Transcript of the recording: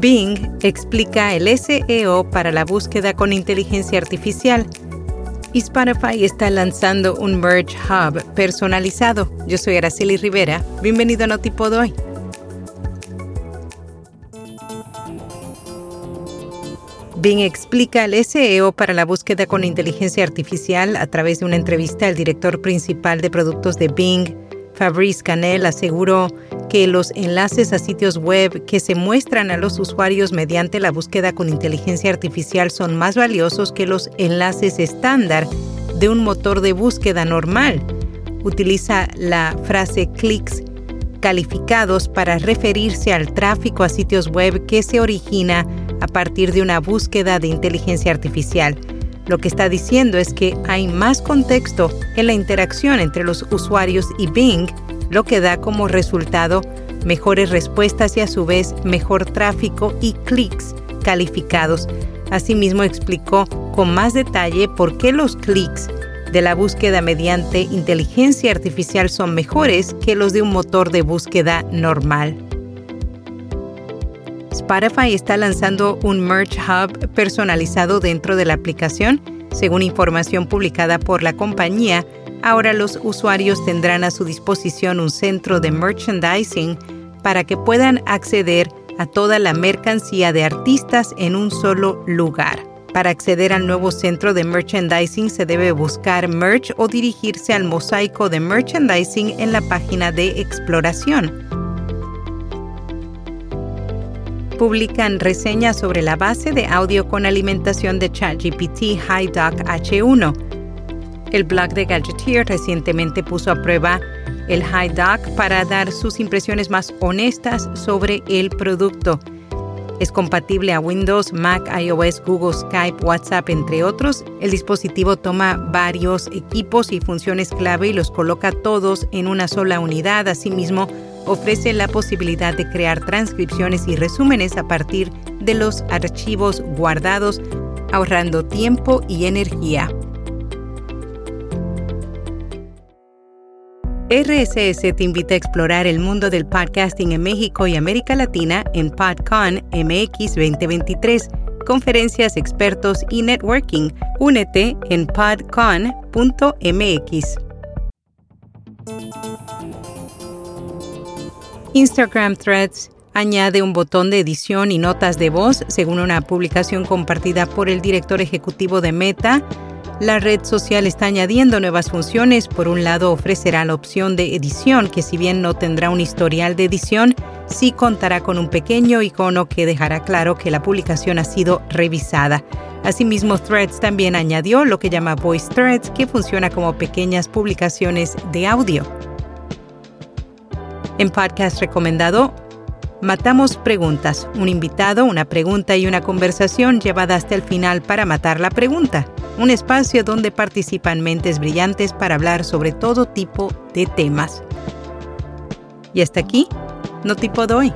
Bing explica el SEO para la búsqueda con inteligencia artificial. Y Spotify está lanzando un Merge Hub personalizado. Yo soy Araceli Rivera. Bienvenido a Notipod hoy. Bing explica el SEO para la búsqueda con inteligencia artificial a través de una entrevista al director principal de productos de Bing, Fabrice Canel, aseguró que los enlaces a sitios web que se muestran a los usuarios mediante la búsqueda con inteligencia artificial son más valiosos que los enlaces estándar de un motor de búsqueda normal. Utiliza la frase clics calificados para referirse al tráfico a sitios web que se origina a partir de una búsqueda de inteligencia artificial. Lo que está diciendo es que hay más contexto en la interacción entre los usuarios y Bing lo que da como resultado mejores respuestas y a su vez mejor tráfico y clics calificados. Asimismo explicó con más detalle por qué los clics de la búsqueda mediante inteligencia artificial son mejores que los de un motor de búsqueda normal. Spotify está lanzando un Merch Hub personalizado dentro de la aplicación, según información publicada por la compañía Ahora los usuarios tendrán a su disposición un centro de merchandising para que puedan acceder a toda la mercancía de artistas en un solo lugar. Para acceder al nuevo centro de merchandising se debe buscar merch o dirigirse al mosaico de merchandising en la página de exploración. Publican reseñas sobre la base de audio con alimentación de ChatGPT HiDoc H1 el blog de Gadgeteer recientemente puso a prueba el HiDoc para dar sus impresiones más honestas sobre el producto. Es compatible a Windows, Mac, iOS, Google, Skype, WhatsApp, entre otros. El dispositivo toma varios equipos y funciones clave y los coloca todos en una sola unidad. Asimismo, ofrece la posibilidad de crear transcripciones y resúmenes a partir de los archivos guardados, ahorrando tiempo y energía. RSS te invita a explorar el mundo del podcasting en México y América Latina en PodCon MX 2023, conferencias, expertos y networking. Únete en podcon.mx. Instagram Threads añade un botón de edición y notas de voz, según una publicación compartida por el director ejecutivo de Meta, la red social está añadiendo nuevas funciones. Por un lado, ofrecerá la opción de edición, que si bien no tendrá un historial de edición, sí contará con un pequeño icono que dejará claro que la publicación ha sido revisada. Asimismo, Threads también añadió lo que llama Voice Threads, que funciona como pequeñas publicaciones de audio. En podcast recomendado, Matamos preguntas, un invitado, una pregunta y una conversación llevada hasta el final para matar la pregunta un espacio donde participan mentes brillantes para hablar sobre todo tipo de temas. Y hasta aquí, no tipo.